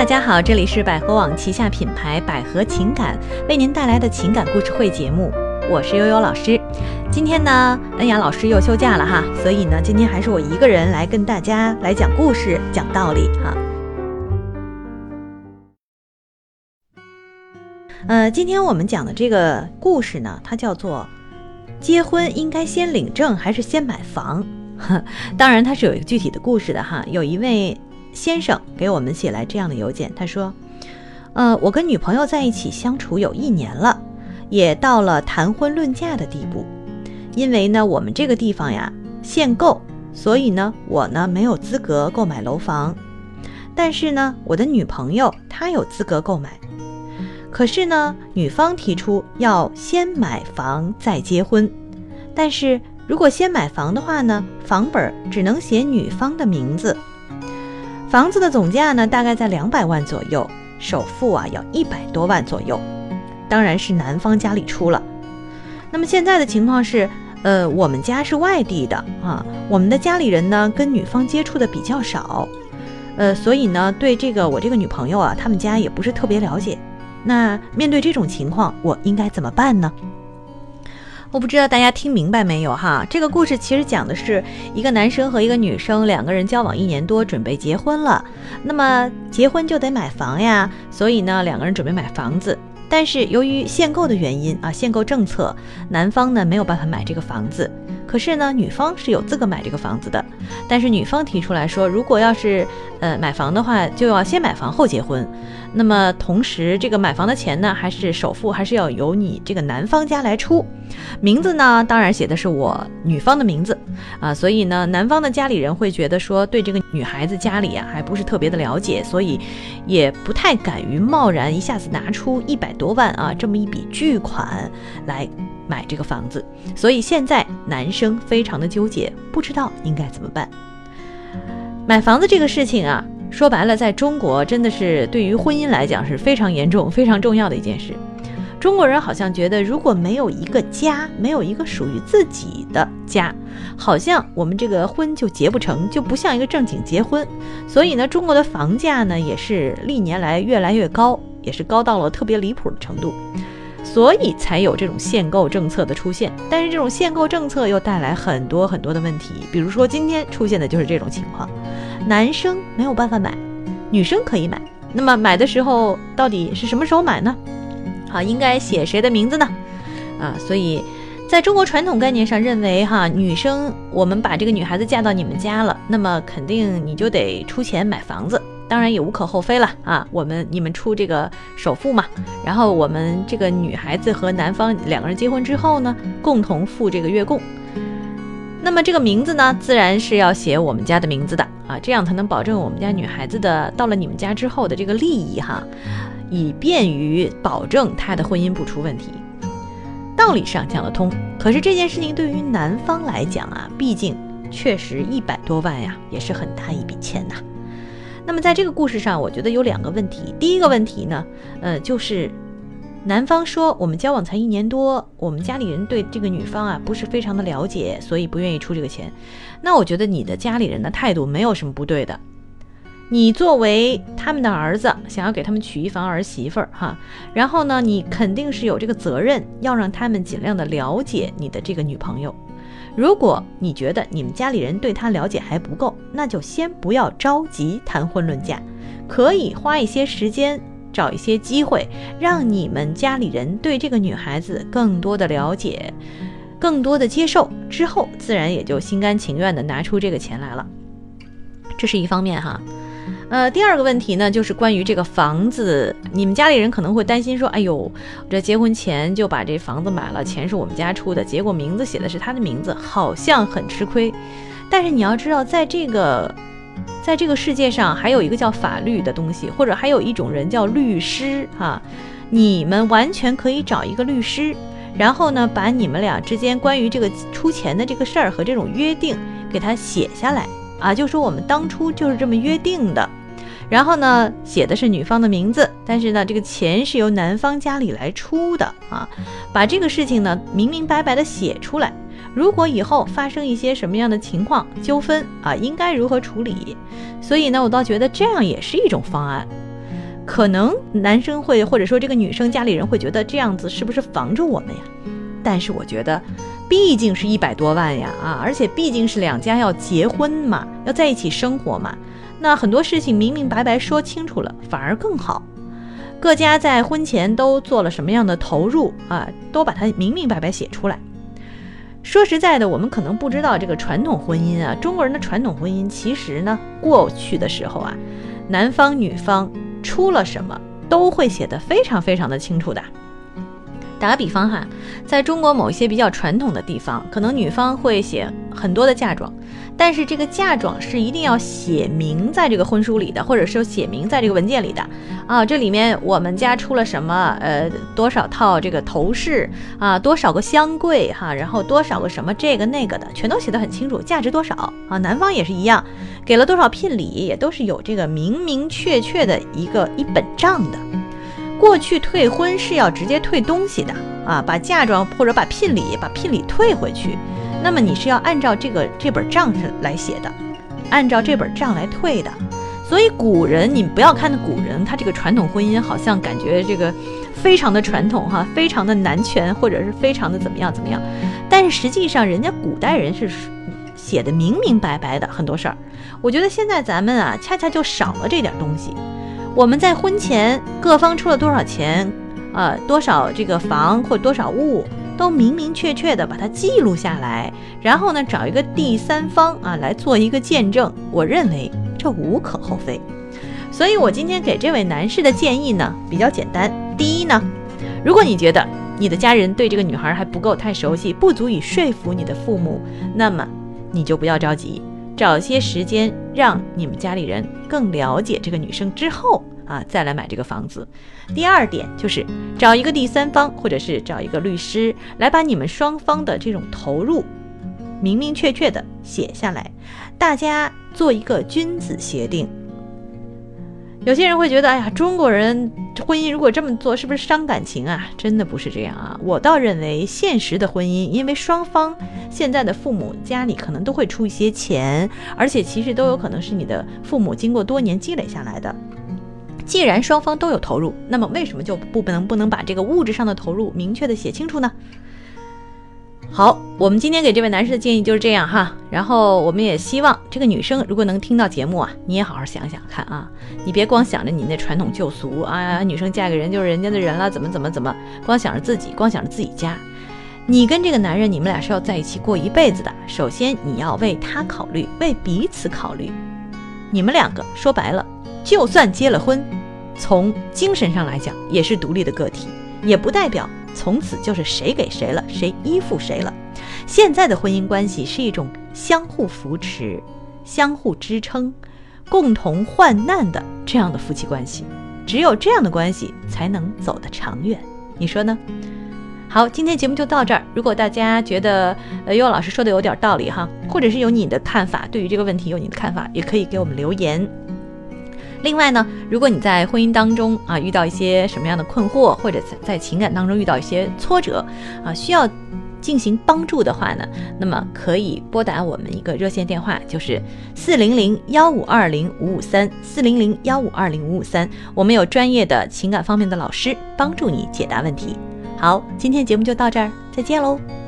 大家好，这里是百合网旗下品牌百合情感为您带来的情感故事会节目，我是悠悠老师。今天呢，恩雅老师又休假了哈，所以呢，今天还是我一个人来跟大家来讲故事、讲道理哈。呃，今天我们讲的这个故事呢，它叫做“结婚应该先领证还是先买房”。当然，它是有一个具体的故事的哈。有一位。先生给我们写来这样的邮件，他说：“呃，我跟女朋友在一起相处有一年了，也到了谈婚论嫁的地步。因为呢，我们这个地方呀限购，所以呢，我呢没有资格购买楼房。但是呢，我的女朋友她有资格购买。可是呢，女方提出要先买房再结婚。但是如果先买房的话呢，房本只能写女方的名字。”房子的总价呢，大概在两百万左右，首付啊要一百多万左右，当然是男方家里出了。那么现在的情况是，呃，我们家是外地的啊，我们的家里人呢跟女方接触的比较少，呃，所以呢对这个我这个女朋友啊，他们家也不是特别了解。那面对这种情况，我应该怎么办呢？我不知道大家听明白没有哈？这个故事其实讲的是一个男生和一个女生两个人交往一年多，准备结婚了。那么结婚就得买房呀，所以呢两个人准备买房子。但是由于限购的原因啊，限购政策，男方呢没有办法买这个房子。可是呢，女方是有资格买这个房子的。但是女方提出来说，如果要是呃买房的话，就要先买房后结婚。那么同时，这个买房的钱呢，还是首付还是要由你这个男方家来出。名字呢，当然写的是我女方的名字啊。所以呢，男方的家里人会觉得说，对这个女孩子家里啊，还不是特别的了解，所以也不太敢于贸然一下子拿出一百多万啊这么一笔巨款来。买这个房子，所以现在男生非常的纠结，不知道应该怎么办。买房子这个事情啊，说白了，在中国真的是对于婚姻来讲是非常严重、非常重要的一件事。中国人好像觉得，如果没有一个家，没有一个属于自己的家，好像我们这个婚就结不成，就不像一个正经结婚。所以呢，中国的房价呢，也是历年来越来越高，也是高到了特别离谱的程度。所以才有这种限购政策的出现，但是这种限购政策又带来很多很多的问题，比如说今天出现的就是这种情况，男生没有办法买，女生可以买，那么买的时候到底是什么时候买呢？好，应该写谁的名字呢？啊，所以在中国传统概念上认为，哈，女生我们把这个女孩子嫁到你们家了，那么肯定你就得出钱买房子。当然也无可厚非了啊，我们你们出这个首付嘛，然后我们这个女孩子和男方两个人结婚之后呢，共同付这个月供。那么这个名字呢，自然是要写我们家的名字的啊，这样才能保证我们家女孩子的到了你们家之后的这个利益哈，以便于保证她的婚姻不出问题。道理上讲得通，可是这件事情对于男方来讲啊，毕竟确实一百多万呀，也是很大一笔钱呐。那么在这个故事上，我觉得有两个问题。第一个问题呢，呃，就是男方说我们交往才一年多，我们家里人对这个女方啊不是非常的了解，所以不愿意出这个钱。那我觉得你的家里人的态度没有什么不对的。你作为他们的儿子，想要给他们娶一房儿媳妇儿哈，然后呢，你肯定是有这个责任，要让他们尽量的了解你的这个女朋友。如果你觉得你们家里人对他了解还不够，那就先不要着急谈婚论嫁，可以花一些时间，找一些机会，让你们家里人对这个女孩子更多的了解，更多的接受之后，自然也就心甘情愿的拿出这个钱来了。这是一方面哈。呃，第二个问题呢，就是关于这个房子，你们家里人可能会担心说，哎呦，这结婚前就把这房子买了，钱是我们家出的，结果名字写的是他的名字，好像很吃亏。但是你要知道，在这个，在这个世界上，还有一个叫法律的东西，或者还有一种人叫律师哈，你们完全可以找一个律师，然后呢，把你们俩之间关于这个出钱的这个事儿和这种约定给他写下来啊，就说我们当初就是这么约定的。然后呢，写的是女方的名字，但是呢，这个钱是由男方家里来出的啊。把这个事情呢明明白白的写出来，如果以后发生一些什么样的情况纠纷啊，应该如何处理？所以呢，我倒觉得这样也是一种方案。可能男生会或者说这个女生家里人会觉得这样子是不是防着我们呀？但是我觉得，毕竟是一百多万呀啊，而且毕竟是两家要结婚嘛，要在一起生活嘛，那很多事情明明白白说清楚了，反而更好。各家在婚前都做了什么样的投入啊，都把它明明白白写出来。说实在的，我们可能不知道这个传统婚姻啊，中国人的传统婚姻其实呢，过去的时候啊，男方女方出了什么都会写得非常非常的清楚的。打个比方哈，在中国某一些比较传统的地方，可能女方会写很多的嫁妆，但是这个嫁妆是一定要写明在这个婚书里的，或者说写明在这个文件里的啊。这里面我们家出了什么？呃，多少套这个头饰啊，多少个香柜哈，然后多少个什么这个那个的，全都写得很清楚，价值多少啊？男方也是一样，给了多少聘礼，也都是有这个明明确确的一个一本账的。过去退婚是要直接退东西的啊，把嫁妆或者把聘礼，把聘礼退回去。那么你是要按照这个这本账是来写的，按照这本账来退的。所以古人，你不要看古人，他这个传统婚姻好像感觉这个非常的传统哈，非常的男权或者是非常的怎么样怎么样。但是实际上，人家古代人是写的明明白白的很多事儿。我觉得现在咱们啊，恰恰就少了这点东西。我们在婚前各方出了多少钱，呃，多少这个房或多少物，都明明确确的把它记录下来，然后呢，找一个第三方啊来做一个见证。我认为这无可厚非。所以我今天给这位男士的建议呢比较简单。第一呢，如果你觉得你的家人对这个女孩还不够太熟悉，不足以说服你的父母，那么你就不要着急。找些时间让你们家里人更了解这个女生之后啊，再来买这个房子。第二点就是找一个第三方，或者是找一个律师来把你们双方的这种投入明明确确的写下来，大家做一个君子协定。有些人会觉得，哎呀，中国人婚姻如果这么做，是不是伤感情啊？真的不是这样啊！我倒认为，现实的婚姻，因为双方现在的父母家里可能都会出一些钱，而且其实都有可能是你的父母经过多年积累下来的。既然双方都有投入，那么为什么就不能不能把这个物质上的投入明确的写清楚呢？好，我们今天给这位男士的建议就是这样哈。然后我们也希望这个女生如果能听到节目啊，你也好好想想看啊，你别光想着你那传统旧俗啊，女生嫁给人就是人家的人了，怎么怎么怎么，光想着自己，光想着自己家。你跟这个男人，你们俩是要在一起过一辈子的。首先你要为他考虑，为彼此考虑。你们两个说白了，就算结了婚，从精神上来讲也是独立的个体，也不代表。从此就是谁给谁了，谁依附谁了。现在的婚姻关系是一种相互扶持、相互支撑、共同患难的这样的夫妻关系。只有这样的关系才能走得长远，你说呢？好，今天节目就到这儿。如果大家觉得呃尤老师说的有点道理哈，或者是有你的看法，对于这个问题有你的看法，也可以给我们留言。另外呢，如果你在婚姻当中啊遇到一些什么样的困惑，或者在情感当中遇到一些挫折啊，需要进行帮助的话呢，那么可以拨打我们一个热线电话，就是四零零幺五二零五五三四零零幺五二零五五三，我们有专业的情感方面的老师帮助你解答问题。好，今天节目就到这儿，再见喽。